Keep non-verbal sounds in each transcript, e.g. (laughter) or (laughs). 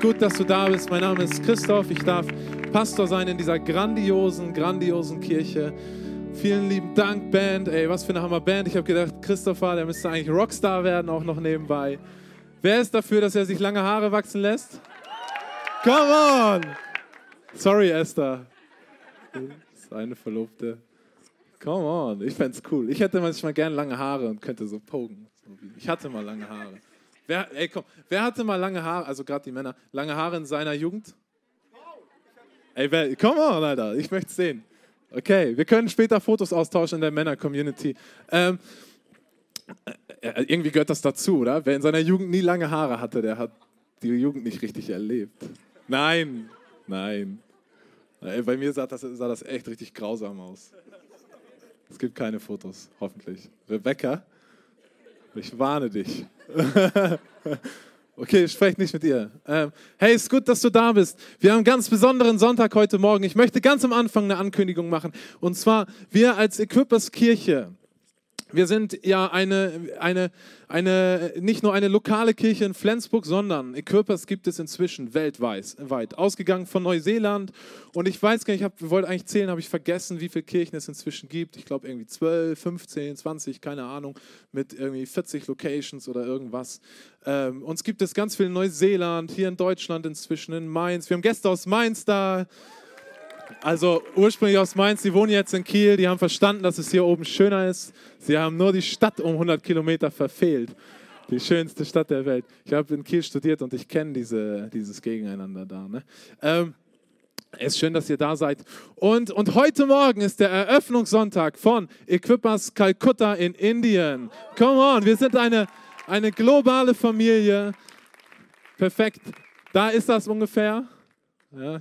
Gut, dass du da bist. Mein Name ist Christoph. Ich darf Pastor sein in dieser grandiosen, grandiosen Kirche. Vielen lieben Dank, Band. Ey, was für eine Hammer-Band. Ich habe gedacht, Christopher, der müsste eigentlich Rockstar werden, auch noch nebenbei. Wer ist dafür, dass er sich lange Haare wachsen lässt? Come on! Sorry, Esther. Das ist eine Verlobte. Come on, ich fände es cool. Ich hätte manchmal gerne lange Haare und könnte so pogen. Ich hatte mal lange Haare. Wer, ey, komm, wer hatte mal lange Haare, also gerade die Männer, lange Haare in seiner Jugend? Ey, wer, come on, Alter, ich möchte es sehen. Okay, wir können später Fotos austauschen in der Männer-Community. Ähm, äh, irgendwie gehört das dazu, oder? Wer in seiner Jugend nie lange Haare hatte, der hat die Jugend nicht richtig erlebt. Nein, nein. Ey, bei mir sah das, sah das echt richtig grausam aus. Es gibt keine Fotos, hoffentlich. Rebecca, ich warne dich. (laughs) okay, ich spreche nicht mit ihr. Ähm, hey, ist gut, dass du da bist. Wir haben einen ganz besonderen Sonntag heute Morgen. Ich möchte ganz am Anfang eine Ankündigung machen. Und zwar, wir als Equippers Kirche, wir sind ja eine, eine, eine, nicht nur eine lokale Kirche in Flensburg, sondern Equippers gibt es inzwischen weltweit, weit, ausgegangen von Neuseeland. Und ich weiß gar nicht, ich wollte eigentlich zählen, habe ich vergessen, wie viele Kirchen es inzwischen gibt. Ich glaube irgendwie 12, 15, 20, keine Ahnung, mit irgendwie 40 Locations oder irgendwas. Ähm, uns gibt es ganz viel in Neuseeland, hier in Deutschland inzwischen, in Mainz. Wir haben Gäste aus Mainz da. Also ursprünglich aus Mainz, die wohnen jetzt in Kiel, die haben verstanden, dass es hier oben schöner ist. Sie haben nur die Stadt um 100 Kilometer verfehlt. Die schönste Stadt der Welt. Ich habe in Kiel studiert und ich kenne diese, dieses Gegeneinander da. Ne? Ähm, es ist schön, dass ihr da seid. Und, und heute Morgen ist der Eröffnungssonntag von Equippers Calcutta in Indien. Come on, wir sind eine, eine globale Familie. Perfekt. Da ist das ungefähr. Ja,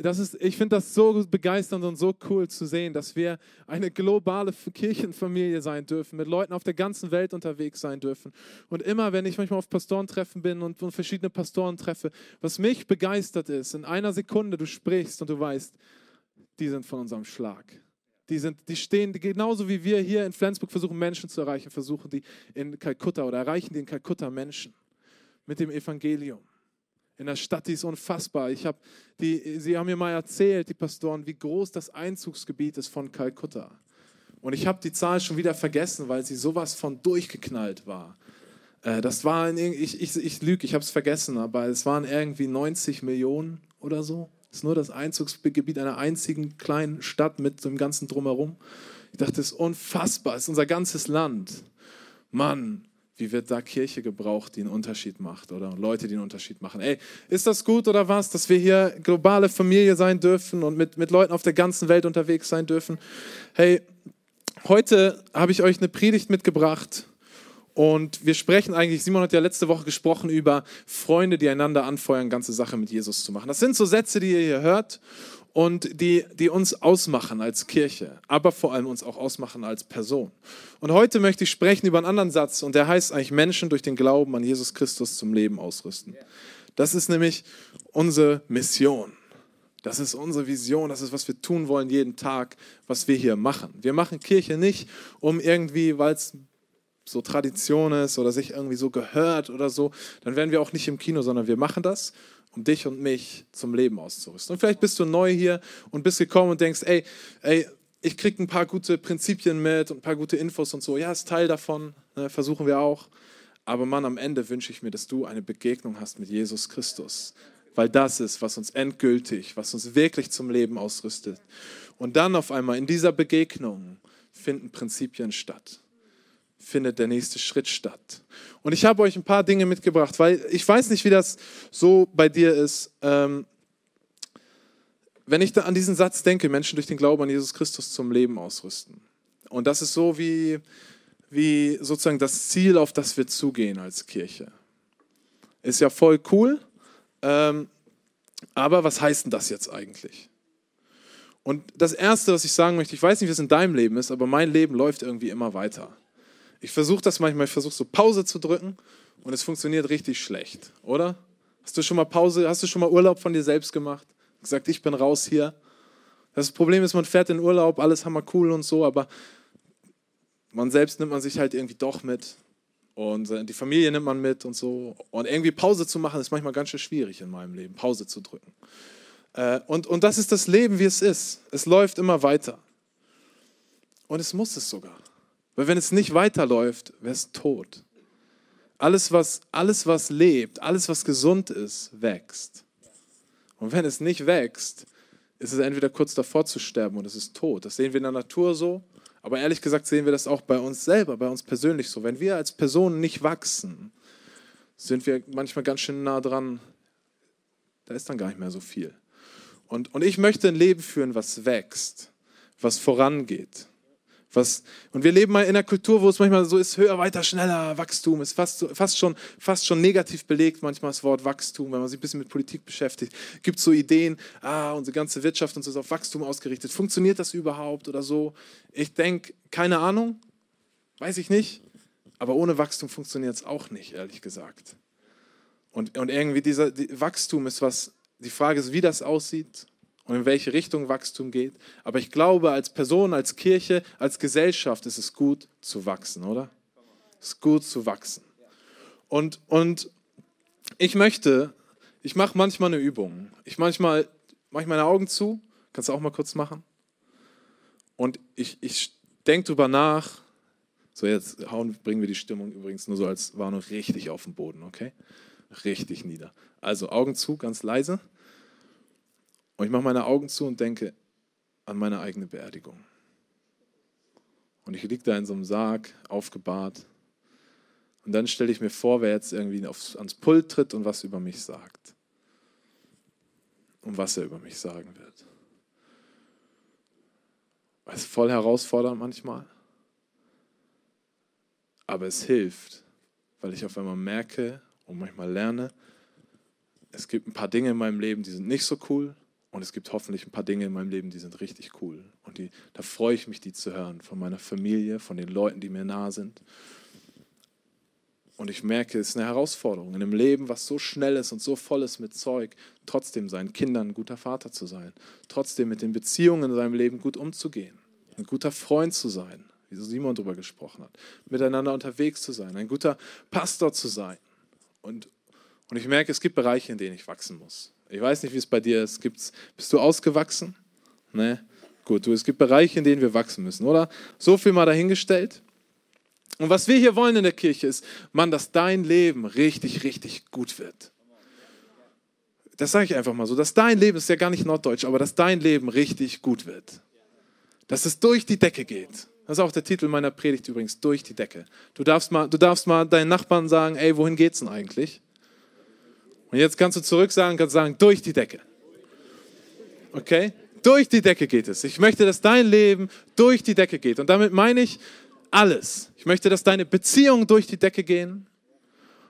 das ist, ich finde das so begeisternd und so cool zu sehen, dass wir eine globale Kirchenfamilie sein dürfen, mit Leuten auf der ganzen Welt unterwegs sein dürfen. Und immer, wenn ich manchmal auf Pastorentreffen bin und, verschiedene Pastoren treffe, was mich begeistert ist, in einer Sekunde du sprichst und du weißt, die sind von unserem Schlag. Die, sind, die stehen genauso wie wir hier in Flensburg versuchen, Menschen zu erreichen, versuchen die in Kalkutta oder erreichen die in Kalkutta Menschen mit dem Evangelium in der Stadt, die ist unfassbar. Ich hab die, sie haben mir mal erzählt, die Pastoren, wie groß das Einzugsgebiet ist von Kalkutta. Und ich habe die Zahl schon wieder vergessen, weil sie sowas von durchgeknallt war. Äh, das waren, ich, ich, ich lüge, ich habe es vergessen, aber es waren irgendwie 90 Millionen oder so. Das ist nur das Einzugsgebiet einer einzigen kleinen Stadt mit dem ganzen Drumherum. Ich dachte, das ist unfassbar, das ist unser ganzes Land. Mann, wie wird da Kirche gebraucht, die einen Unterschied macht oder Leute, die einen Unterschied machen? Ey, ist das gut oder was, dass wir hier globale Familie sein dürfen und mit, mit Leuten auf der ganzen Welt unterwegs sein dürfen? Hey, heute habe ich euch eine Predigt mitgebracht und wir sprechen eigentlich, Simon hat ja letzte Woche gesprochen über Freunde, die einander anfeuern, ganze Sache mit Jesus zu machen. Das sind so Sätze, die ihr hier hört und die, die uns ausmachen als Kirche, aber vor allem uns auch ausmachen als Person. Und heute möchte ich sprechen über einen anderen Satz und der heißt eigentlich Menschen durch den Glauben an Jesus Christus zum Leben ausrüsten. Das ist nämlich unsere Mission. Das ist unsere Vision, das ist, was wir tun wollen jeden Tag, was wir hier machen. Wir machen Kirche nicht, um irgendwie, weil es so Tradition ist oder sich irgendwie so gehört oder so, dann wären wir auch nicht im Kino, sondern wir machen das, um dich und mich zum Leben auszurüsten. Und vielleicht bist du neu hier und bist gekommen und denkst, ey, ey, ich kriege ein paar gute Prinzipien mit und ein paar gute Infos und so. Ja, ist Teil davon, ne, versuchen wir auch. Aber Mann, am Ende wünsche ich mir, dass du eine Begegnung hast mit Jesus Christus. Weil das ist, was uns endgültig, was uns wirklich zum Leben ausrüstet. Und dann auf einmal in dieser Begegnung finden Prinzipien statt findet der nächste Schritt statt. Und ich habe euch ein paar Dinge mitgebracht, weil ich weiß nicht, wie das so bei dir ist. Ähm, wenn ich an diesen Satz denke, Menschen durch den Glauben an Jesus Christus zum Leben ausrüsten. Und das ist so wie, wie sozusagen das Ziel, auf das wir zugehen als Kirche. Ist ja voll cool, ähm, aber was heißt denn das jetzt eigentlich? Und das Erste, was ich sagen möchte, ich weiß nicht, wie es in deinem Leben ist, aber mein Leben läuft irgendwie immer weiter. Ich versuche das manchmal, ich versuche so Pause zu drücken und es funktioniert richtig schlecht, oder? Hast du schon mal Pause, hast du schon mal Urlaub von dir selbst gemacht? Gesagt, ich bin raus hier. Das Problem ist, man fährt in Urlaub, alles hammer cool und so, aber man selbst nimmt man sich halt irgendwie doch mit. Und äh, die Familie nimmt man mit und so. Und irgendwie Pause zu machen, ist manchmal ganz schön schwierig in meinem Leben, Pause zu drücken. Äh, und, und das ist das Leben, wie es ist. Es läuft immer weiter. Und es muss es sogar. Weil wenn es nicht weiterläuft, wäre es tot. Alles was, alles, was lebt, alles, was gesund ist, wächst. Und wenn es nicht wächst, ist es entweder kurz davor zu sterben und es ist tot. Das sehen wir in der Natur so, aber ehrlich gesagt sehen wir das auch bei uns selber, bei uns persönlich so. Wenn wir als Personen nicht wachsen, sind wir manchmal ganz schön nah dran, da ist dann gar nicht mehr so viel. Und, und ich möchte ein Leben führen, was wächst, was vorangeht. Was, und wir leben mal in einer Kultur, wo es manchmal so ist, höher, weiter, schneller, Wachstum ist fast, fast, schon, fast schon negativ belegt, manchmal das Wort Wachstum, wenn man sich ein bisschen mit Politik beschäftigt. Gibt so Ideen, ah, unsere ganze Wirtschaft und so ist auf Wachstum ausgerichtet. Funktioniert das überhaupt oder so? Ich denke, keine Ahnung, weiß ich nicht, aber ohne Wachstum funktioniert es auch nicht, ehrlich gesagt. Und, und irgendwie dieser die Wachstum ist was, die Frage ist, wie das aussieht und in welche Richtung Wachstum geht. Aber ich glaube, als Person, als Kirche, als Gesellschaft ist es gut zu wachsen, oder? Es ist gut zu wachsen. Und, und ich möchte, ich mache manchmal eine Übung. Ich manchmal mache ich meine Augen zu, kannst du auch mal kurz machen. Und ich, ich denke drüber nach. So, jetzt hauen, bringen wir die Stimmung übrigens nur so als Warnung richtig auf den Boden, okay? Richtig nieder. Also Augen zu, ganz leise. Und ich mache meine Augen zu und denke an meine eigene Beerdigung. Und ich liege da in so einem Sarg, aufgebahrt. Und dann stelle ich mir vor, wer jetzt irgendwie aufs, ans Pult tritt und was über mich sagt. Und was er über mich sagen wird. Es ist voll herausfordernd manchmal. Aber es hilft, weil ich auf einmal merke und manchmal lerne, es gibt ein paar Dinge in meinem Leben, die sind nicht so cool. Und es gibt hoffentlich ein paar Dinge in meinem Leben, die sind richtig cool. Und die, da freue ich mich, die zu hören, von meiner Familie, von den Leuten, die mir nah sind. Und ich merke, es ist eine Herausforderung in einem Leben, was so schnell ist und so voll ist mit Zeug, trotzdem seinen Kindern ein guter Vater zu sein, trotzdem mit den Beziehungen in seinem Leben gut umzugehen, ein guter Freund zu sein, wie Simon darüber gesprochen hat, miteinander unterwegs zu sein, ein guter Pastor zu sein. Und, und ich merke, es gibt Bereiche, in denen ich wachsen muss. Ich weiß nicht, wie es bei dir ist. Gibt's, bist du ausgewachsen? Ne? Gut, du, es gibt Bereiche, in denen wir wachsen müssen, oder? So viel mal dahingestellt. Und was wir hier wollen in der Kirche ist, Mann, dass dein Leben richtig, richtig gut wird. Das sage ich einfach mal so, dass dein Leben, ist ja gar nicht norddeutsch, aber dass dein Leben richtig gut wird. Dass es durch die Decke geht. Das ist auch der Titel meiner Predigt übrigens, durch die Decke. Du darfst mal, du darfst mal deinen Nachbarn sagen, ey, wohin geht's denn eigentlich? Und jetzt kannst du zurück sagen, kannst sagen, durch die Decke. Okay? Durch die Decke geht es. Ich möchte, dass dein Leben durch die Decke geht. Und damit meine ich alles. Ich möchte, dass deine Beziehungen durch die Decke gehen,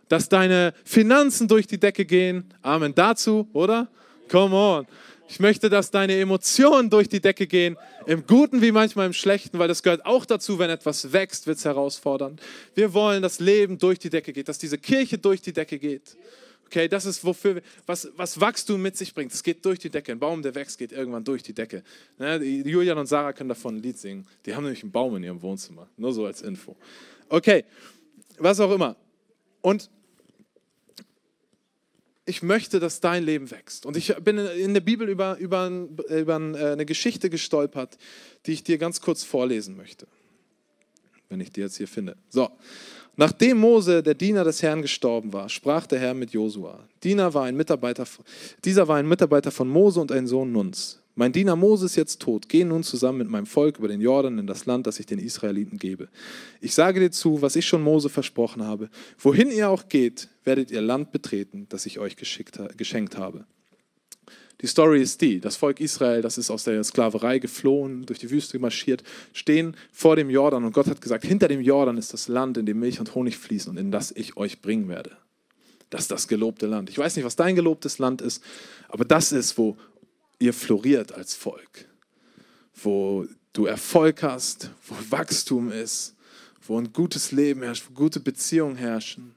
dass deine Finanzen durch die Decke gehen. Amen dazu, oder? Come on. Ich möchte, dass deine Emotionen durch die Decke gehen, im Guten wie manchmal im Schlechten, weil das gehört auch dazu, wenn etwas wächst, wird es herausfordernd. Wir wollen, dass Leben durch die Decke geht, dass diese Kirche durch die Decke geht. Okay, das ist wofür, was, was Wachstum mit sich bringt. Es geht durch die Decke. Ein Baum, der wächst, geht irgendwann durch die Decke. Ne, Julian und Sarah können davon ein Lied singen. Die haben nämlich einen Baum in ihrem Wohnzimmer. Nur so als Info. Okay, was auch immer. Und ich möchte, dass dein Leben wächst. Und ich bin in der Bibel über, über, über eine Geschichte gestolpert, die ich dir ganz kurz vorlesen möchte. Wenn ich die jetzt hier finde. So. Nachdem Mose, der Diener des Herrn, gestorben war, sprach der Herr mit Josua. Dieser war ein Mitarbeiter von Mose und ein Sohn Nuns. Mein Diener Mose ist jetzt tot. Geh nun zusammen mit meinem Volk über den Jordan in das Land, das ich den Israeliten gebe. Ich sage dir zu, was ich schon Mose versprochen habe. Wohin ihr auch geht, werdet ihr Land betreten, das ich euch geschenkt habe. Die Story ist die, das Volk Israel, das ist aus der Sklaverei geflohen, durch die Wüste marschiert, stehen vor dem Jordan und Gott hat gesagt, hinter dem Jordan ist das Land, in dem Milch und Honig fließen und in das ich euch bringen werde. Das ist das gelobte Land. Ich weiß nicht, was dein gelobtes Land ist, aber das ist, wo ihr floriert als Volk, wo du Erfolg hast, wo Wachstum ist, wo ein gutes Leben herrscht, wo gute Beziehungen herrschen,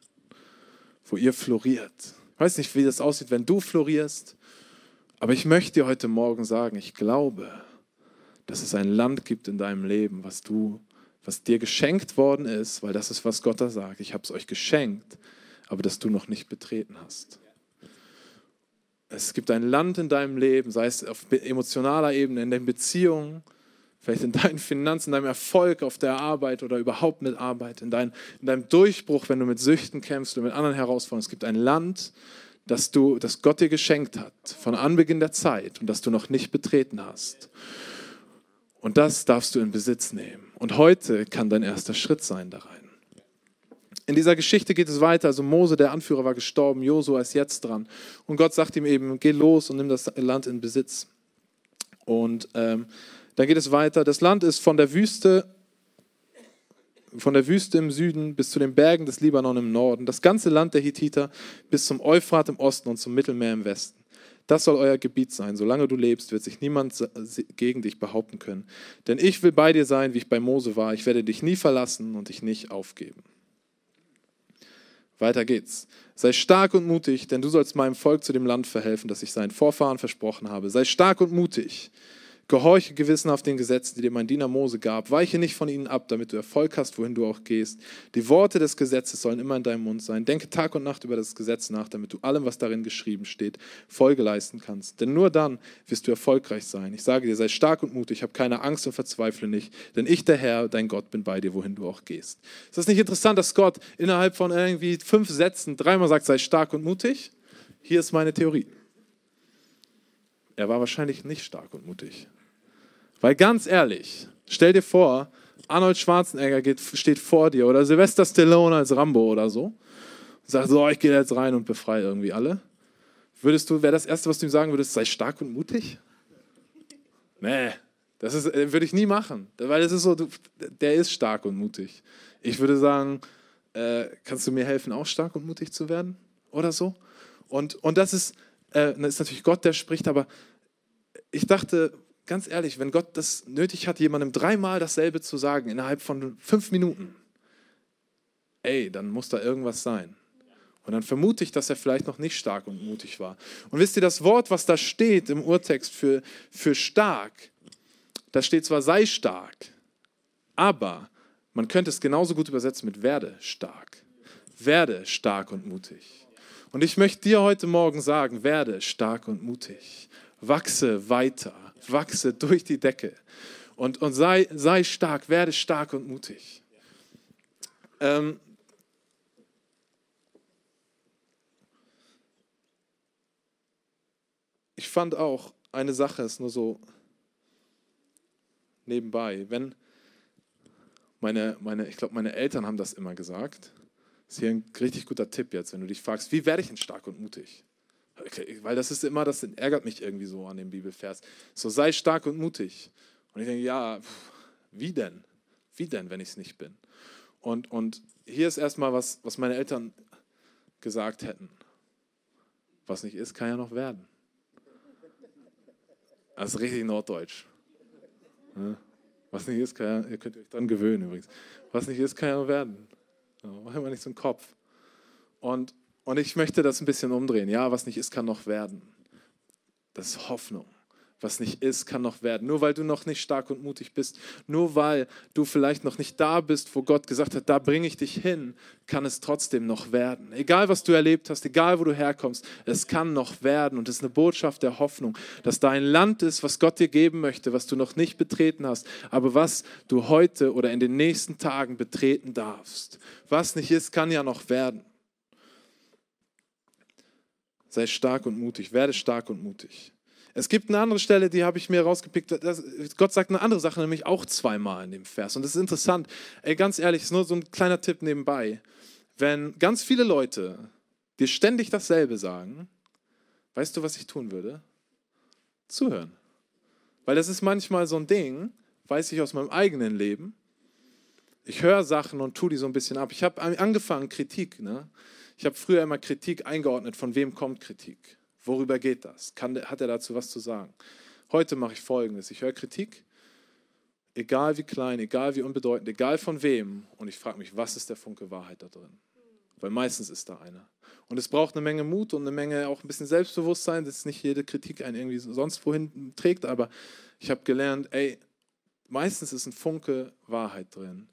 wo ihr floriert. Ich weiß nicht, wie das aussieht, wenn du florierst, aber ich möchte dir heute Morgen sagen, ich glaube, dass es ein Land gibt in deinem Leben, was du was dir geschenkt worden ist, weil das ist, was Gott da sagt. Ich habe es euch geschenkt, aber das du noch nicht betreten hast. Es gibt ein Land in deinem Leben, sei es auf emotionaler Ebene, in den Beziehungen, vielleicht in deinen Finanzen, in deinem Erfolg auf der Arbeit oder überhaupt mit Arbeit, in, dein, in deinem Durchbruch, wenn du mit Süchten kämpfst oder mit anderen Herausforderungen. Es gibt ein Land, das, du, das Gott dir geschenkt hat, von Anbeginn der Zeit und das du noch nicht betreten hast. Und das darfst du in Besitz nehmen. Und heute kann dein erster Schritt sein da rein. In dieser Geschichte geht es weiter. Also Mose, der Anführer, war gestorben, Josua ist jetzt dran. Und Gott sagt ihm eben, geh los und nimm das Land in Besitz. Und ähm, dann geht es weiter. Das Land ist von der Wüste, von der Wüste im Süden bis zu den Bergen des Libanon im Norden. Das ganze Land der Hittiter bis zum Euphrat im Osten und zum Mittelmeer im Westen. Das soll euer Gebiet sein. Solange du lebst, wird sich niemand gegen dich behaupten können. Denn ich will bei dir sein, wie ich bei Mose war. Ich werde dich nie verlassen und dich nicht aufgeben. Weiter geht's. Sei stark und mutig, denn du sollst meinem Volk zu dem Land verhelfen, das ich seinen Vorfahren versprochen habe. Sei stark und mutig. Gehorche gewissenhaft den Gesetzen, die dir mein Diener Mose gab. Weiche nicht von ihnen ab, damit du Erfolg hast, wohin du auch gehst. Die Worte des Gesetzes sollen immer in deinem Mund sein. Denke Tag und Nacht über das Gesetz nach, damit du allem, was darin geschrieben steht, Folge leisten kannst. Denn nur dann wirst du erfolgreich sein. Ich sage dir, sei stark und mutig, hab keine Angst und verzweifle nicht, denn ich, der Herr, dein Gott, bin bei dir, wohin du auch gehst. Ist das nicht interessant, dass Gott innerhalb von irgendwie fünf Sätzen dreimal sagt, sei stark und mutig? Hier ist meine Theorie. Er war wahrscheinlich nicht stark und mutig. Weil ganz ehrlich, stell dir vor, Arnold Schwarzenegger geht, steht vor dir oder Sylvester Stallone als Rambo oder so und sagt so, ich gehe jetzt rein und befreie irgendwie alle. Würdest du, wäre das Erste, was du ihm sagen würdest, sei stark und mutig? Nee, das äh, würde ich nie machen, weil es ist so, du, der ist stark und mutig. Ich würde sagen, äh, kannst du mir helfen, auch stark und mutig zu werden oder so? Und, und das ist, äh, das ist natürlich Gott, der spricht, aber ich dachte, ganz ehrlich, wenn Gott das nötig hat, jemandem dreimal dasselbe zu sagen innerhalb von fünf Minuten, ey, dann muss da irgendwas sein. Und dann vermute ich, dass er vielleicht noch nicht stark und mutig war. Und wisst ihr, das Wort, was da steht im Urtext für, für stark, da steht zwar sei stark, aber man könnte es genauso gut übersetzen mit werde stark. Werde stark und mutig. Und ich möchte dir heute Morgen sagen, werde stark und mutig. Wachse weiter wachse durch die Decke und, und sei, sei stark, werde stark und mutig. Ähm, ich fand auch, eine Sache ist nur so nebenbei, wenn meine, meine ich glaube, meine Eltern haben das immer gesagt. Das ist hier ein richtig guter Tipp jetzt, wenn du dich fragst, wie werde ich denn stark und mutig? Weil das ist immer, das ärgert mich irgendwie so an dem Bibelvers. So sei stark und mutig. Und ich denke, ja, wie denn? Wie denn, wenn ich es nicht bin? Und, und hier ist erstmal was, was meine Eltern gesagt hätten. Was nicht ist, kann ja noch werden. Das ist richtig norddeutsch. Was nicht ist, kann ja, ihr könnt euch dann gewöhnen übrigens. Was nicht ist, kann ja noch werden. Mach immer nicht so einen Kopf. Und und ich möchte das ein bisschen umdrehen. Ja, was nicht ist, kann noch werden. Das ist Hoffnung. Was nicht ist, kann noch werden. Nur weil du noch nicht stark und mutig bist, nur weil du vielleicht noch nicht da bist, wo Gott gesagt hat, da bringe ich dich hin, kann es trotzdem noch werden. Egal, was du erlebt hast, egal, wo du herkommst, es kann noch werden. Und es ist eine Botschaft der Hoffnung, dass da ein Land ist, was Gott dir geben möchte, was du noch nicht betreten hast, aber was du heute oder in den nächsten Tagen betreten darfst. Was nicht ist, kann ja noch werden. Sei stark und mutig, werde stark und mutig. Es gibt eine andere Stelle, die habe ich mir rausgepickt. Gott sagt eine andere Sache, nämlich auch zweimal in dem Vers. Und das ist interessant. Ey, ganz ehrlich, ist nur so ein kleiner Tipp nebenbei. Wenn ganz viele Leute dir ständig dasselbe sagen, weißt du, was ich tun würde? Zuhören. Weil das ist manchmal so ein Ding, weiß ich aus meinem eigenen Leben. Ich höre Sachen und tue die so ein bisschen ab. Ich habe angefangen, Kritik. Ne? Ich habe früher immer Kritik eingeordnet, von wem kommt Kritik? Worüber geht das? Kann, hat er dazu was zu sagen? Heute mache ich Folgendes. Ich höre Kritik, egal wie klein, egal wie unbedeutend, egal von wem, und ich frage mich, was ist der Funke Wahrheit da drin? Weil meistens ist da einer. Und es braucht eine Menge Mut und eine Menge auch ein bisschen Selbstbewusstsein, dass nicht jede Kritik einen irgendwie sonst wohin trägt, aber ich habe gelernt, ey, meistens ist ein Funke Wahrheit drin.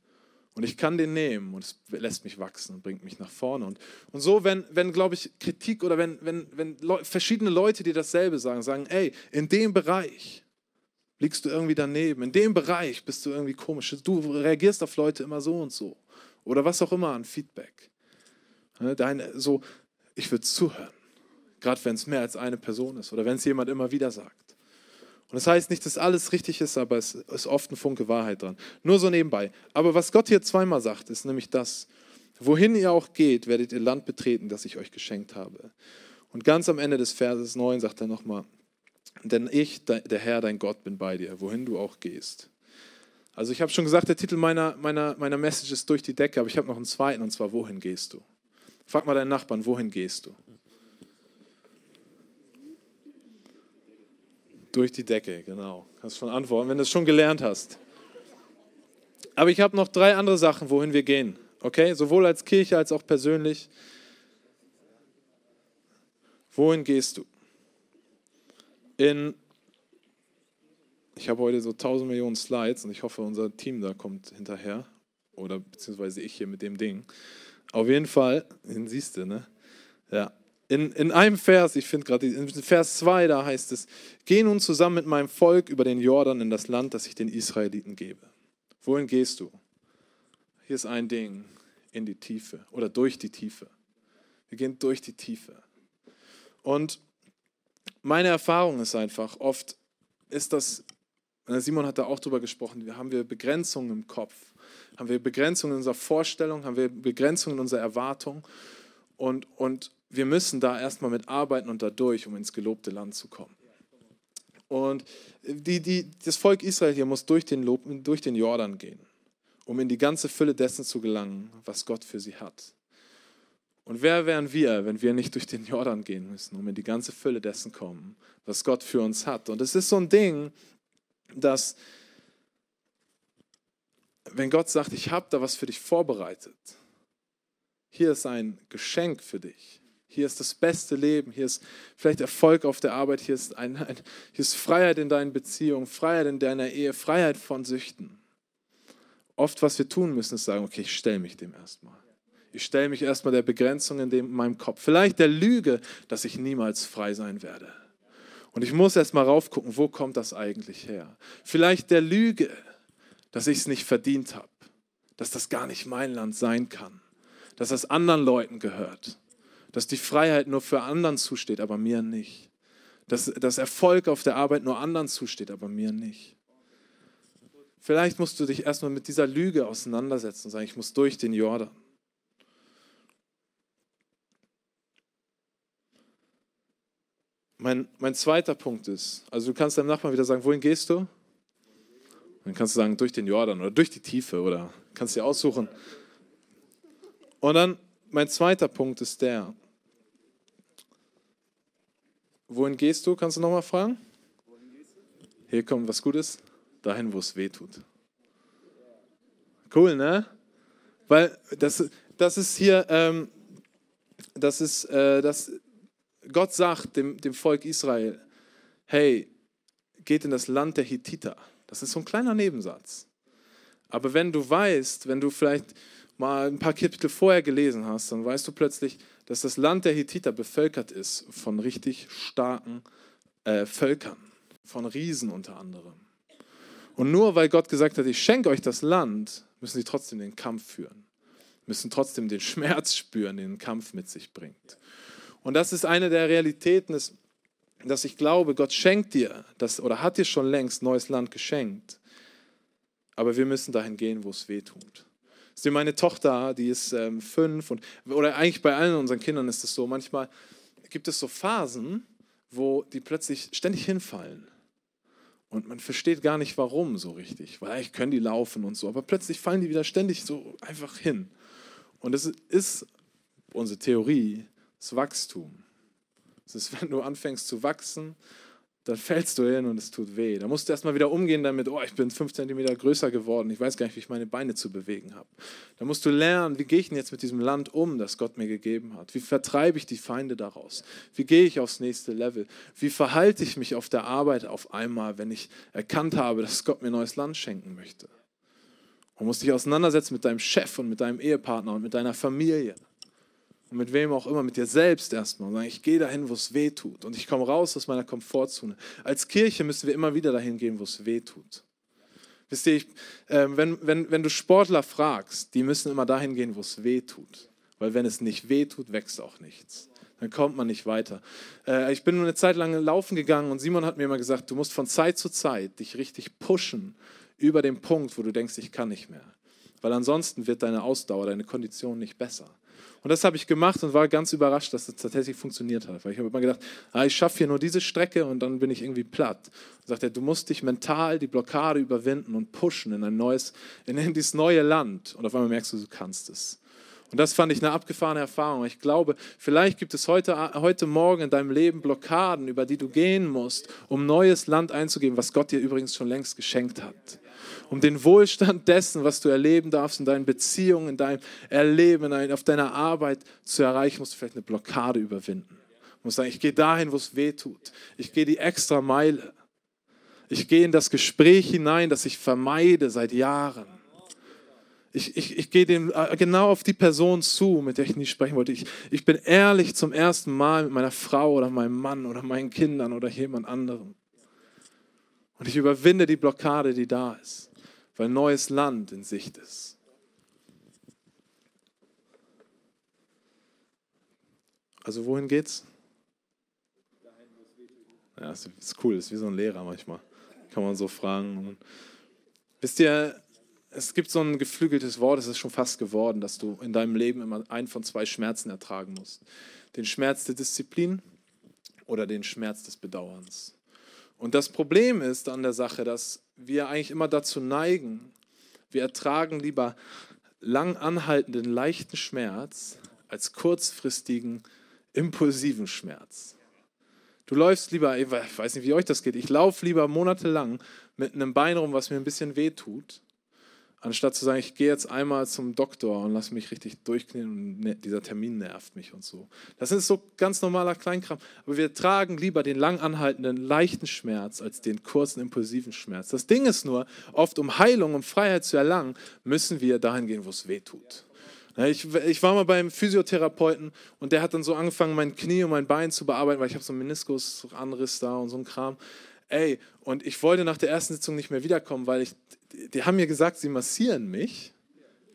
Und ich kann den nehmen und es lässt mich wachsen und bringt mich nach vorne. Und, und so, wenn, wenn glaube ich, Kritik oder wenn, wenn, wenn verschiedene Leute dir dasselbe sagen, sagen, ey, in dem Bereich liegst du irgendwie daneben, in dem Bereich bist du irgendwie komisch, du reagierst auf Leute immer so und so. Oder was auch immer an Feedback. Deine, so, ich würde zuhören. Gerade wenn es mehr als eine Person ist oder wenn es jemand immer wieder sagt. Und das heißt nicht, dass alles richtig ist, aber es ist oft ein Funke Wahrheit dran. Nur so nebenbei. Aber was Gott hier zweimal sagt, ist nämlich das, wohin ihr auch geht, werdet ihr Land betreten, das ich euch geschenkt habe. Und ganz am Ende des Verses 9 sagt er nochmal, denn ich, der Herr, dein Gott, bin bei dir, wohin du auch gehst. Also ich habe schon gesagt, der Titel meiner, meiner, meiner Message ist durch die Decke, aber ich habe noch einen zweiten, und zwar, wohin gehst du? Frag mal deinen Nachbarn, wohin gehst du? Durch die Decke, genau. Kannst schon antworten, wenn du es schon gelernt hast. Aber ich habe noch drei andere Sachen, wohin wir gehen. Okay? Sowohl als Kirche als auch persönlich. Wohin gehst du? In ich habe heute so 1000 Millionen Slides und ich hoffe, unser Team da kommt hinterher. Oder beziehungsweise ich hier mit dem Ding. Auf jeden Fall, den siehst du, ne? Ja. In, in einem Vers, ich finde gerade, in Vers 2, da heißt es, geh nun zusammen mit meinem Volk über den Jordan in das Land, das ich den Israeliten gebe. Wohin gehst du? Hier ist ein Ding, in die Tiefe oder durch die Tiefe. Wir gehen durch die Tiefe. Und meine Erfahrung ist einfach, oft ist das, Simon hat da auch drüber gesprochen, haben wir Begrenzungen im Kopf, haben wir Begrenzungen in unserer Vorstellung, haben wir Begrenzungen in unserer Erwartung und, und wir müssen da erstmal mit arbeiten und da durch, um ins gelobte Land zu kommen. Und die, die, das Volk Israel hier muss durch den, Lob, durch den Jordan gehen, um in die ganze Fülle dessen zu gelangen, was Gott für sie hat. Und wer wären wir, wenn wir nicht durch den Jordan gehen müssen, um in die ganze Fülle dessen kommen, was Gott für uns hat? Und es ist so ein Ding, dass, wenn Gott sagt, ich habe da was für dich vorbereitet, hier ist ein Geschenk für dich, hier ist das beste Leben, hier ist vielleicht Erfolg auf der Arbeit, hier ist, ein, ein, hier ist Freiheit in deinen Beziehungen, Freiheit in deiner Ehe, Freiheit von Süchten. Oft, was wir tun müssen, ist sagen, okay, ich stelle mich dem erstmal. Ich stelle mich erstmal der Begrenzung in, dem, in meinem Kopf. Vielleicht der Lüge, dass ich niemals frei sein werde. Und ich muss erstmal raufgucken, wo kommt das eigentlich her? Vielleicht der Lüge, dass ich es nicht verdient habe, dass das gar nicht mein Land sein kann, dass das anderen Leuten gehört dass die Freiheit nur für anderen zusteht, aber mir nicht. Dass, dass Erfolg auf der Arbeit nur anderen zusteht, aber mir nicht. Vielleicht musst du dich erstmal mit dieser Lüge auseinandersetzen und sagen, ich muss durch den Jordan. Mein, mein zweiter Punkt ist, also du kannst deinem Nachbarn wieder sagen, wohin gehst du? Dann kannst du sagen, durch den Jordan oder durch die Tiefe oder kannst dir aussuchen. Und dann mein zweiter Punkt ist der, wohin gehst du? Kannst du nochmal fragen? Hier kommt was Gutes, dahin, wo es weh tut. Cool, ne? Weil das, das ist hier, ähm, das ist, äh, das, Gott sagt dem, dem Volk Israel, hey, geht in das Land der Hittiter. Das ist so ein kleiner Nebensatz. Aber wenn du weißt, wenn du vielleicht mal ein paar Kapitel vorher gelesen hast, dann weißt du plötzlich, dass das Land der Hittiter bevölkert ist von richtig starken äh, Völkern, von Riesen unter anderem. Und nur weil Gott gesagt hat, ich schenke euch das Land, müssen sie trotzdem den Kampf führen, müssen trotzdem den Schmerz spüren, den ein Kampf mit sich bringt. Und das ist eine der Realitäten, des, dass ich glaube, Gott schenkt dir das oder hat dir schon längst neues Land geschenkt. Aber wir müssen dahin gehen, wo es weh tut. Sie meine Tochter, die ist ähm, fünf und oder eigentlich bei allen unseren Kindern ist es so. Manchmal gibt es so Phasen, wo die plötzlich ständig hinfallen und man versteht gar nicht, warum so richtig, weil eigentlich können die laufen und so, aber plötzlich fallen die wieder ständig so einfach hin. Und es ist unsere Theorie, das Wachstum. Es ist, (laughs) wenn du anfängst zu wachsen, dann fällst du hin und es tut weh. Da musst du erstmal wieder umgehen damit, oh, ich bin fünf Zentimeter größer geworden, ich weiß gar nicht, wie ich meine Beine zu bewegen habe. Da musst du lernen, wie gehe ich denn jetzt mit diesem Land um, das Gott mir gegeben hat? Wie vertreibe ich die Feinde daraus? Wie gehe ich aufs nächste Level? Wie verhalte ich mich auf der Arbeit auf einmal, wenn ich erkannt habe, dass Gott mir neues Land schenken möchte? Und musst dich auseinandersetzen mit deinem Chef und mit deinem Ehepartner und mit deiner Familie und mit wem auch immer, mit dir selbst erstmal und sagen, ich gehe dahin, wo es weh tut und ich komme raus aus meiner Komfortzone. Als Kirche müssen wir immer wieder dahin gehen, wo es weh tut. Wisst ihr, ich, äh, wenn, wenn, wenn du Sportler fragst, die müssen immer dahin gehen, wo es weh tut. Weil wenn es nicht weh tut, wächst auch nichts. Dann kommt man nicht weiter. Äh, ich bin eine Zeit lang laufen gegangen und Simon hat mir immer gesagt, du musst von Zeit zu Zeit dich richtig pushen über den Punkt, wo du denkst, ich kann nicht mehr. Weil ansonsten wird deine Ausdauer, deine Kondition nicht besser. Und das habe ich gemacht und war ganz überrascht, dass das tatsächlich funktioniert hat. Weil ich habe immer gedacht, ah, ich schaffe hier nur diese Strecke und dann bin ich irgendwie platt. Und sagt er, du musst dich mental die Blockade überwinden und pushen in ein neues, in dieses neue Land. Und auf einmal merkst du, du kannst es. Und das fand ich eine abgefahrene Erfahrung. Ich glaube, vielleicht gibt es heute, heute Morgen in deinem Leben Blockaden, über die du gehen musst, um neues Land einzugeben, was Gott dir übrigens schon längst geschenkt hat um den Wohlstand dessen, was du erleben darfst in deinen Beziehungen, in deinem Erleben, auf deiner Arbeit zu erreichen, musst du vielleicht eine Blockade überwinden. Du musst sagen, ich gehe dahin, wo es weh tut. Ich gehe die extra Meile. Ich gehe in das Gespräch hinein, das ich vermeide seit Jahren. Ich, ich, ich gehe dem, äh, genau auf die Person zu, mit der ich nie sprechen wollte. Ich, ich bin ehrlich zum ersten Mal mit meiner Frau oder meinem Mann oder meinen Kindern oder jemand anderem. Und ich überwinde die Blockade, die da ist weil neues Land in Sicht ist. Also wohin geht's? Ja, das ist cool, ist wie so ein Lehrer manchmal. Kann man so fragen. Wisst ihr, es gibt so ein geflügeltes Wort, es ist schon fast geworden, dass du in deinem Leben immer einen von zwei Schmerzen ertragen musst. Den Schmerz der Disziplin oder den Schmerz des Bedauerns. Und das Problem ist an der Sache, dass wir eigentlich immer dazu neigen, wir ertragen lieber lang anhaltenden leichten Schmerz als kurzfristigen impulsiven Schmerz. Du läufst lieber, ich weiß nicht, wie euch das geht, ich laufe lieber monatelang mit einem Bein rum, was mir ein bisschen weh tut, Anstatt zu sagen, ich gehe jetzt einmal zum Doktor und lasse mich richtig durchknien und ne, dieser Termin nervt mich und so. Das ist so ganz normaler Kleinkram. Aber wir tragen lieber den lang anhaltenden, leichten Schmerz als den kurzen, impulsiven Schmerz. Das Ding ist nur, oft um Heilung, um Freiheit zu erlangen, müssen wir dahin gehen, wo es weh tut. Ich, ich, war mal beim Physiotherapeuten und der hat dann so angefangen, mein Knie und mein Bein zu bearbeiten, weil ich habe so einen Meniskusanriss da und so ein Kram. Ey, und ich wollte nach der ersten Sitzung nicht mehr wiederkommen, weil ich, die haben mir gesagt, sie massieren mich.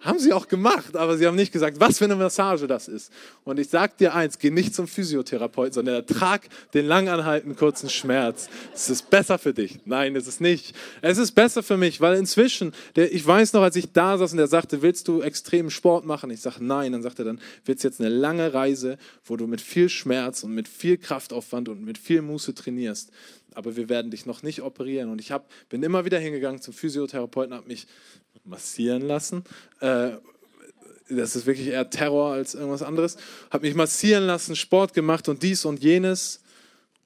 Haben sie auch gemacht, aber sie haben nicht gesagt, was für eine Massage das ist. Und ich sage dir eins, geh nicht zum Physiotherapeuten, sondern ertrag den langanhaltenden kurzen Schmerz. Es ist besser für dich. Nein, es ist nicht. Es ist besser für mich, weil inzwischen, der, ich weiß noch, als ich da saß und der sagte, willst du extremen Sport machen? Ich sage nein. Dann sagt er, dann wird es jetzt eine lange Reise, wo du mit viel Schmerz und mit viel Kraftaufwand und mit viel Muße trainierst aber wir werden dich noch nicht operieren. Und ich hab, bin immer wieder hingegangen zum Physiotherapeuten, habe mich massieren lassen. Äh, das ist wirklich eher Terror als irgendwas anderes. Habe mich massieren lassen, Sport gemacht und dies und jenes.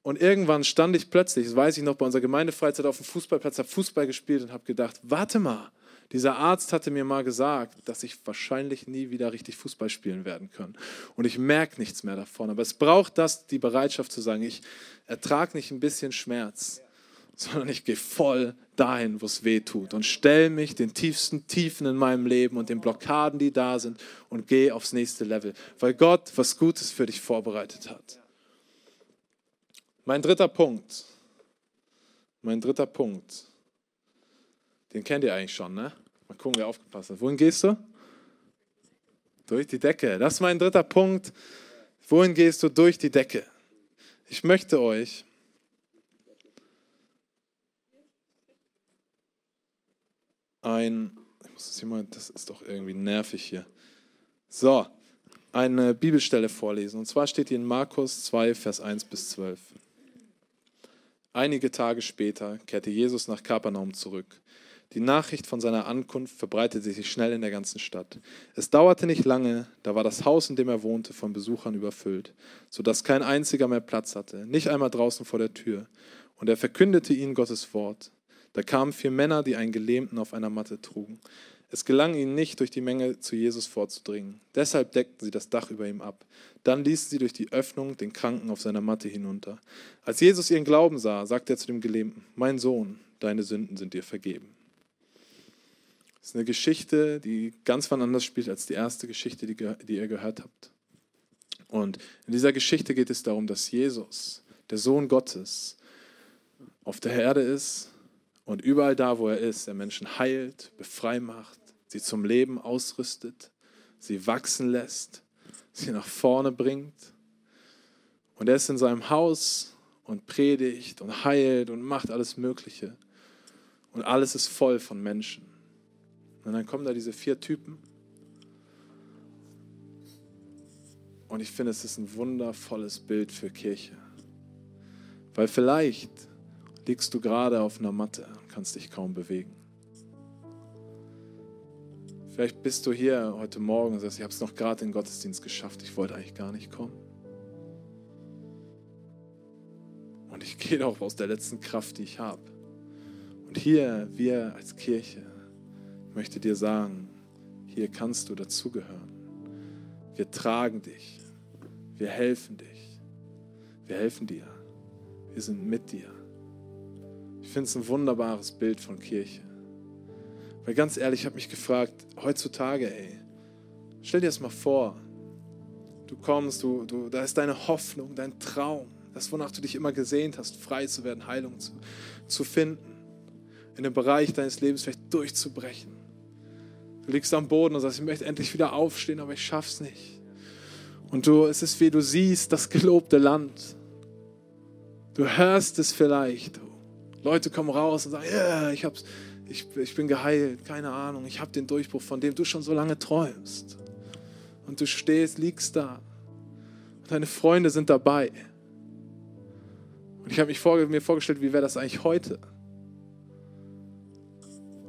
Und irgendwann stand ich plötzlich, das weiß ich noch, bei unserer Gemeindefreizeit auf dem Fußballplatz, habe Fußball gespielt und habe gedacht, warte mal, dieser Arzt hatte mir mal gesagt, dass ich wahrscheinlich nie wieder richtig Fußball spielen werden kann. Und ich merke nichts mehr davon. Aber es braucht das, die Bereitschaft zu sagen, ich ertrage nicht ein bisschen Schmerz, sondern ich gehe voll dahin, wo es weh tut und stelle mich den tiefsten Tiefen in meinem Leben und den Blockaden, die da sind und gehe aufs nächste Level, weil Gott was Gutes für dich vorbereitet hat. Mein dritter Punkt, mein dritter Punkt, den kennt ihr eigentlich schon, ne? Mal gucken, wer aufgepasst hat. Wohin gehst du? Durch die Decke. Das ist mein dritter Punkt. Wohin gehst du? Durch die Decke. Ich möchte euch ein, ich muss das hier mal, das ist doch irgendwie nervig hier. So, eine Bibelstelle vorlesen. Und zwar steht hier in Markus 2, Vers 1 bis 12. Einige Tage später kehrte Jesus nach Kapernaum zurück. Die Nachricht von seiner Ankunft verbreitete sich schnell in der ganzen Stadt. Es dauerte nicht lange, da war das Haus, in dem er wohnte, von Besuchern überfüllt, sodass kein einziger mehr Platz hatte, nicht einmal draußen vor der Tür. Und er verkündete ihnen Gottes Wort. Da kamen vier Männer, die einen Gelähmten auf einer Matte trugen. Es gelang ihnen nicht, durch die Menge zu Jesus vorzudringen. Deshalb deckten sie das Dach über ihm ab. Dann ließen sie durch die Öffnung den Kranken auf seiner Matte hinunter. Als Jesus ihren Glauben sah, sagte er zu dem Gelähmten, mein Sohn, deine Sünden sind dir vergeben. Das ist eine Geschichte, die ganz wann anders spielt als die erste Geschichte, die, die ihr gehört habt. Und in dieser Geschichte geht es darum, dass Jesus, der Sohn Gottes, auf der Erde ist und überall da, wo er ist, er Menschen heilt, befrei macht, sie zum Leben ausrüstet, sie wachsen lässt, sie nach vorne bringt. Und er ist in seinem Haus und predigt und heilt und macht alles Mögliche. Und alles ist voll von Menschen. Und dann kommen da diese vier Typen. Und ich finde, es ist ein wundervolles Bild für Kirche. Weil vielleicht liegst du gerade auf einer Matte und kannst dich kaum bewegen. Vielleicht bist du hier heute Morgen und sagst, ich habe es noch gerade in den Gottesdienst geschafft, ich wollte eigentlich gar nicht kommen. Und ich (laughs) gehe doch aus der letzten Kraft, die ich habe. Und hier, wir als Kirche, ich möchte dir sagen, hier kannst du dazugehören. Wir tragen dich. Wir helfen dich. Wir helfen dir. Wir sind mit dir. Finde es ein wunderbares Bild von Kirche. Weil ganz ehrlich, ich habe mich gefragt, heutzutage, ey, stell dir das mal vor. Du kommst, du, du, da ist deine Hoffnung, dein Traum, das, wonach du dich immer gesehnt hast, frei zu werden, Heilung zu, zu finden, in einem Bereich deines Lebens vielleicht durchzubrechen. Du liegst am Boden und sagst, ich möchte endlich wieder aufstehen, aber ich schaff's nicht. Und du, es ist wie du siehst das gelobte Land. Du hörst es vielleicht. Leute kommen raus und sagen, yeah, ich, ich, ich bin geheilt, keine Ahnung, ich habe den Durchbruch, von dem du schon so lange träumst. Und du stehst, liegst da. Und deine Freunde sind dabei. Und ich habe vor, mir vorgestellt, wie wäre das eigentlich heute?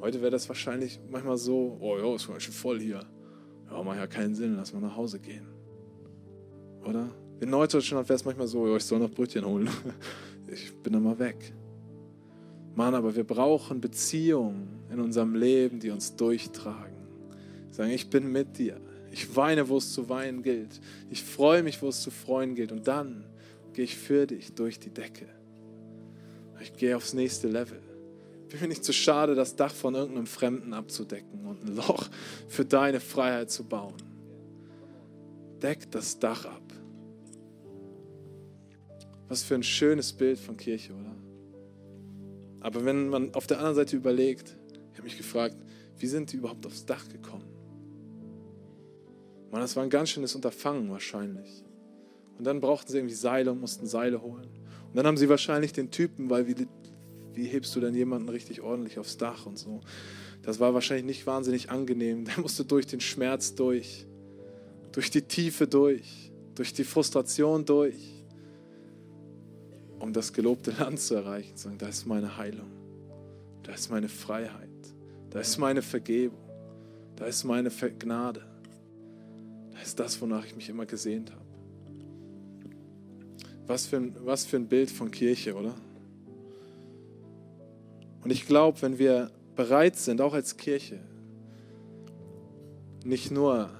Heute wäre das wahrscheinlich manchmal so, oh ja, ist schon voll hier. Ja, macht ja keinen Sinn, lass mal nach Hause gehen. Oder? In Norddeutschland wäre es manchmal so, oh, ich soll noch Brötchen holen. (laughs) Ich bin dann mal weg. Mann, aber wir brauchen Beziehungen in unserem Leben, die uns durchtragen. Sagen, ich bin mit dir. Ich weine, wo es zu weinen gilt. Ich freue mich, wo es zu freuen gilt. Und dann gehe ich für dich durch die Decke. Ich gehe aufs nächste Level. Bin mir nicht zu schade, das Dach von irgendeinem Fremden abzudecken und ein Loch für deine Freiheit zu bauen. Deck das Dach ab. Was für ein schönes Bild von Kirche, oder? Aber wenn man auf der anderen Seite überlegt, ich habe mich gefragt, wie sind die überhaupt aufs Dach gekommen? Man, das war ein ganz schönes Unterfangen wahrscheinlich. Und dann brauchten sie irgendwie Seile und mussten Seile holen. Und dann haben sie wahrscheinlich den Typen, weil wie, wie hebst du denn jemanden richtig ordentlich aufs Dach und so. Das war wahrscheinlich nicht wahnsinnig angenehm. (laughs) Der musste durch den Schmerz durch, durch die Tiefe durch, durch die Frustration durch um das gelobte Land zu erreichen, sagen, da ist meine Heilung, da ist meine Freiheit, da ist meine Vergebung, da ist meine Gnade, da ist das, wonach ich mich immer gesehnt habe. Was für ein, was für ein Bild von Kirche, oder? Und ich glaube, wenn wir bereit sind, auch als Kirche, nicht nur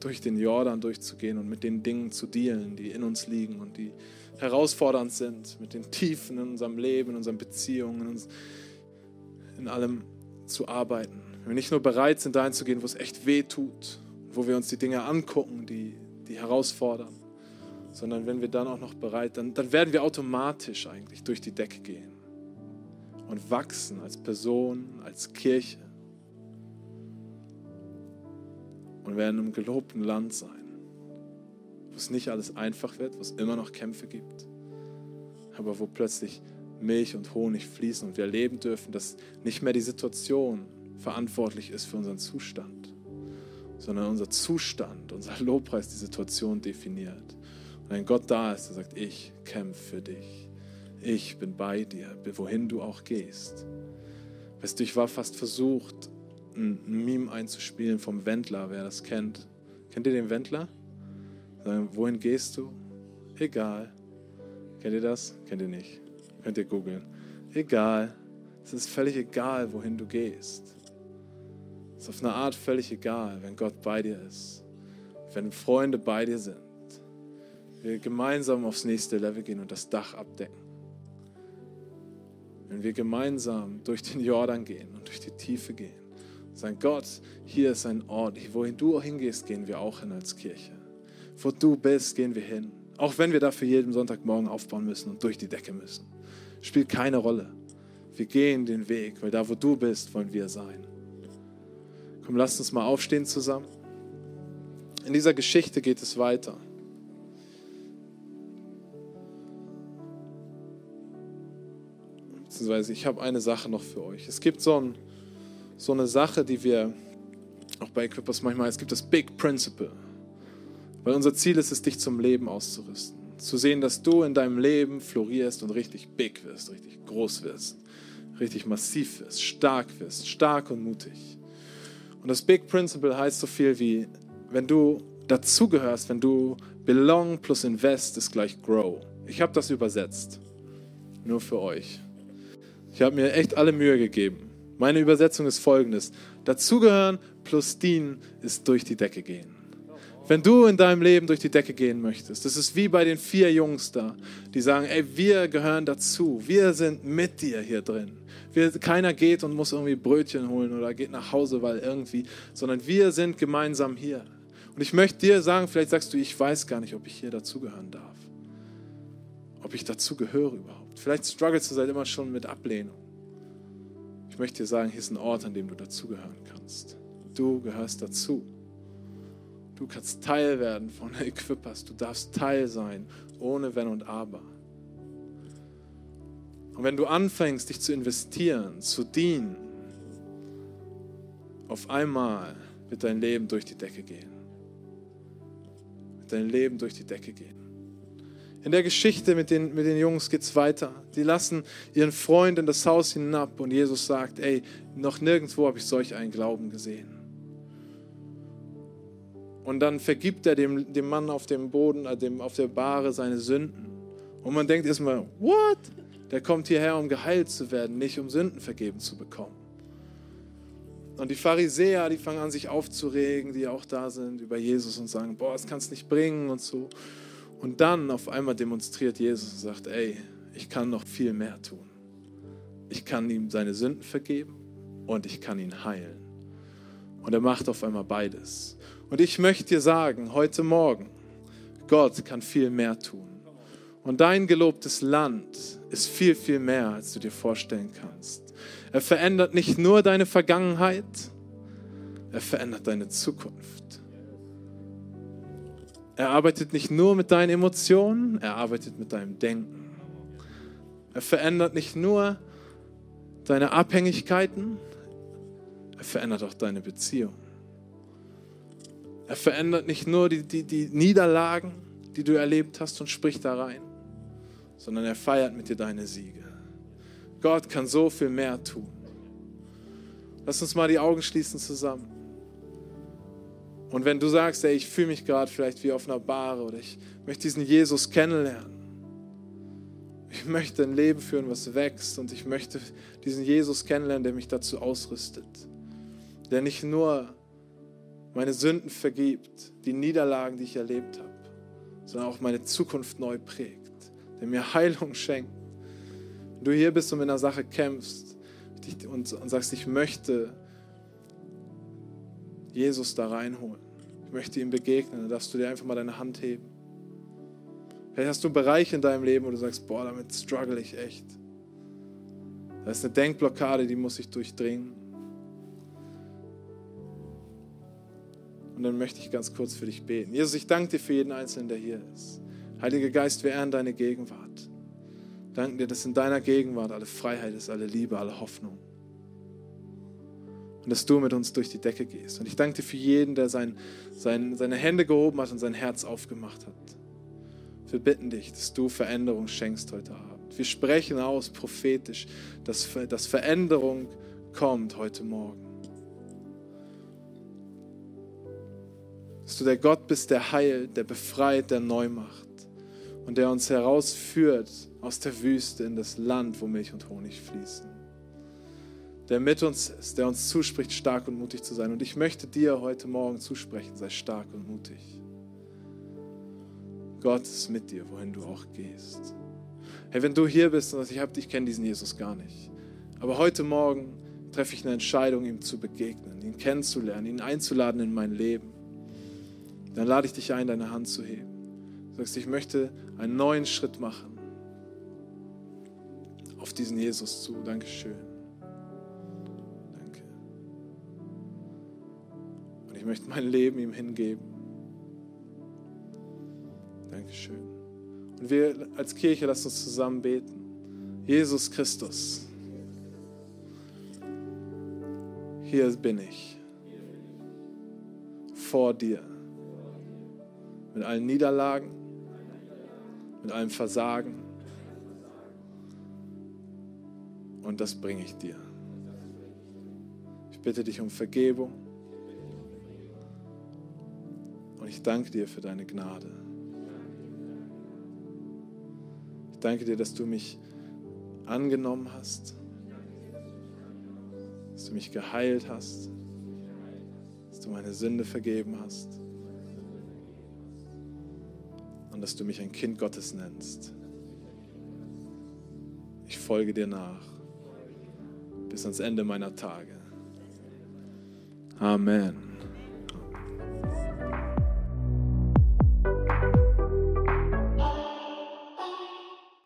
durch den Jordan durchzugehen und mit den Dingen zu dealen, die in uns liegen und die herausfordernd sind, mit den Tiefen in unserem Leben, in unseren Beziehungen, in allem zu arbeiten. Wenn wir nicht nur bereit sind, dahin zu gehen, wo es echt weh tut, wo wir uns die Dinge angucken, die, die herausfordern, sondern wenn wir dann auch noch bereit, dann, dann werden wir automatisch eigentlich durch die Decke gehen und wachsen als Person, als Kirche und werden im gelobten Land sein wo es nicht alles einfach wird, wo es immer noch Kämpfe gibt, aber wo plötzlich Milch und Honig fließen und wir erleben dürfen, dass nicht mehr die Situation verantwortlich ist für unseren Zustand, sondern unser Zustand, unser Lobpreis die Situation definiert. Und ein Gott da ist, der sagt, ich kämpfe für dich. Ich bin bei dir, wohin du auch gehst. Weißt du, ich war fast versucht, ein Meme einzuspielen vom Wendler, wer das kennt. Kennt ihr den Wendler? Sagen, wohin gehst du? Egal. Kennt ihr das? Kennt ihr nicht? Könnt ihr googeln. Egal. Es ist völlig egal, wohin du gehst. Es ist auf eine Art völlig egal, wenn Gott bei dir ist. Wenn Freunde bei dir sind. Wir gemeinsam aufs nächste Level gehen und das Dach abdecken. Wenn wir gemeinsam durch den Jordan gehen und durch die Tiefe gehen. Sagen, Gott, hier ist ein Ort. Wohin du hingehst, gehen wir auch hin als Kirche. Wo du bist, gehen wir hin. Auch wenn wir dafür jeden Sonntagmorgen aufbauen müssen und durch die Decke müssen. Spielt keine Rolle. Wir gehen den Weg, weil da, wo du bist, wollen wir sein. Komm, lasst uns mal aufstehen zusammen. In dieser Geschichte geht es weiter. Beziehungsweise ich habe eine Sache noch für euch. Es gibt so, ein, so eine Sache, die wir auch bei Equippers manchmal, es gibt das Big Principle. Weil unser Ziel ist es, dich zum Leben auszurüsten. Zu sehen, dass du in deinem Leben florierst und richtig big wirst, richtig groß wirst, richtig massiv wirst, stark wirst, stark und mutig. Und das Big Principle heißt so viel wie, wenn du dazugehörst, wenn du belong plus invest ist gleich grow. Ich habe das übersetzt. Nur für euch. Ich habe mir echt alle Mühe gegeben. Meine Übersetzung ist folgendes. Dazugehören plus dienen ist durch die Decke gehen. Wenn du in deinem Leben durch die Decke gehen möchtest, das ist wie bei den vier Jungs da, die sagen, ey, wir gehören dazu, wir sind mit dir hier drin. Wir, keiner geht und muss irgendwie Brötchen holen oder geht nach Hause, weil irgendwie, sondern wir sind gemeinsam hier. Und ich möchte dir sagen, vielleicht sagst du, ich weiß gar nicht, ob ich hier dazugehören darf. Ob ich dazu gehöre überhaupt. Vielleicht strugglest du seit immer schon mit Ablehnung. Ich möchte dir sagen, hier ist ein Ort, an dem du dazugehören kannst. Du gehörst dazu. Du kannst Teil werden von (laughs) Equippers. Du darfst Teil sein, ohne Wenn und Aber. Und wenn du anfängst, dich zu investieren, zu dienen, auf einmal wird dein Leben durch die Decke gehen. Wird dein Leben durch die Decke gehen. In der Geschichte mit den, mit den Jungs geht es weiter. Die lassen ihren Freund in das Haus hinab und Jesus sagt, ey, noch nirgendwo habe ich solch einen Glauben gesehen. Und dann vergibt er dem, dem Mann auf dem Boden, äh, dem, auf der Bahre seine Sünden. Und man denkt erstmal, what? Der kommt hierher, um geheilt zu werden, nicht um Sünden vergeben zu bekommen. Und die Pharisäer, die fangen an, sich aufzuregen, die auch da sind, über Jesus und sagen, boah, das kannst nicht bringen und so. Und dann auf einmal demonstriert Jesus und sagt, ey, ich kann noch viel mehr tun. Ich kann ihm seine Sünden vergeben und ich kann ihn heilen. Und er macht auf einmal beides. Und ich möchte dir sagen, heute Morgen, Gott kann viel mehr tun. Und dein gelobtes Land ist viel, viel mehr, als du dir vorstellen kannst. Er verändert nicht nur deine Vergangenheit, er verändert deine Zukunft. Er arbeitet nicht nur mit deinen Emotionen, er arbeitet mit deinem Denken. Er verändert nicht nur deine Abhängigkeiten, er verändert auch deine Beziehung. Er verändert nicht nur die, die, die Niederlagen, die du erlebt hast und spricht da rein, sondern er feiert mit dir deine Siege. Gott kann so viel mehr tun. Lass uns mal die Augen schließen zusammen. Und wenn du sagst, ey, ich fühle mich gerade vielleicht wie auf einer Bar oder ich möchte diesen Jesus kennenlernen, ich möchte ein Leben führen, was wächst und ich möchte diesen Jesus kennenlernen, der mich dazu ausrüstet, der nicht nur meine Sünden vergibt, die Niederlagen, die ich erlebt habe, sondern auch meine Zukunft neu prägt, der mir Heilung schenkt. Wenn du hier bist und mit einer Sache kämpfst und, und sagst, ich möchte Jesus da reinholen, ich möchte ihm begegnen, dann darfst du dir einfach mal deine Hand heben. Vielleicht hast du einen Bereich in deinem Leben, wo du sagst, boah, damit struggle ich echt. Da ist eine Denkblockade, die muss ich durchdringen. Und dann möchte ich ganz kurz für dich beten. Jesus, ich danke dir für jeden Einzelnen, der hier ist. Heiliger Geist, wir ehren deine Gegenwart. Danke dir, dass in deiner Gegenwart alle Freiheit ist, alle Liebe, alle Hoffnung. Und dass du mit uns durch die Decke gehst. Und ich danke dir für jeden, der sein, sein, seine Hände gehoben hat und sein Herz aufgemacht hat. Wir bitten dich, dass du Veränderung schenkst heute Abend. Wir sprechen aus prophetisch, dass, dass Veränderung kommt heute Morgen. Dass du der Gott bist, der heilt, der befreit, der neu macht. und der uns herausführt aus der Wüste in das Land, wo Milch und Honig fließen. Der mit uns ist, der uns zuspricht, stark und mutig zu sein. Und ich möchte dir heute Morgen zusprechen, sei stark und mutig. Gott ist mit dir, wohin du auch gehst. Hey, wenn du hier bist und ich, ich kenne diesen Jesus gar nicht, aber heute Morgen treffe ich eine Entscheidung, ihm zu begegnen, ihn kennenzulernen, ihn einzuladen in mein Leben, dann lade ich dich ein, deine Hand zu heben. Du sagst, ich möchte einen neuen Schritt machen auf diesen Jesus zu. Dankeschön. Danke. Und ich möchte mein Leben ihm hingeben. Dankeschön. Und wir als Kirche, lassen uns zusammen beten. Jesus Christus. hier bin ich vor dir. Mit allen Niederlagen, mit allem Versagen. Und das bringe ich dir. Ich bitte dich um Vergebung. Und ich danke dir für deine Gnade. Ich danke dir, dass du mich angenommen hast dass du mich geheilt hast, dass du meine Sünde vergeben hast dass du mich ein Kind Gottes nennst. Ich folge dir nach bis ans Ende meiner Tage. Amen.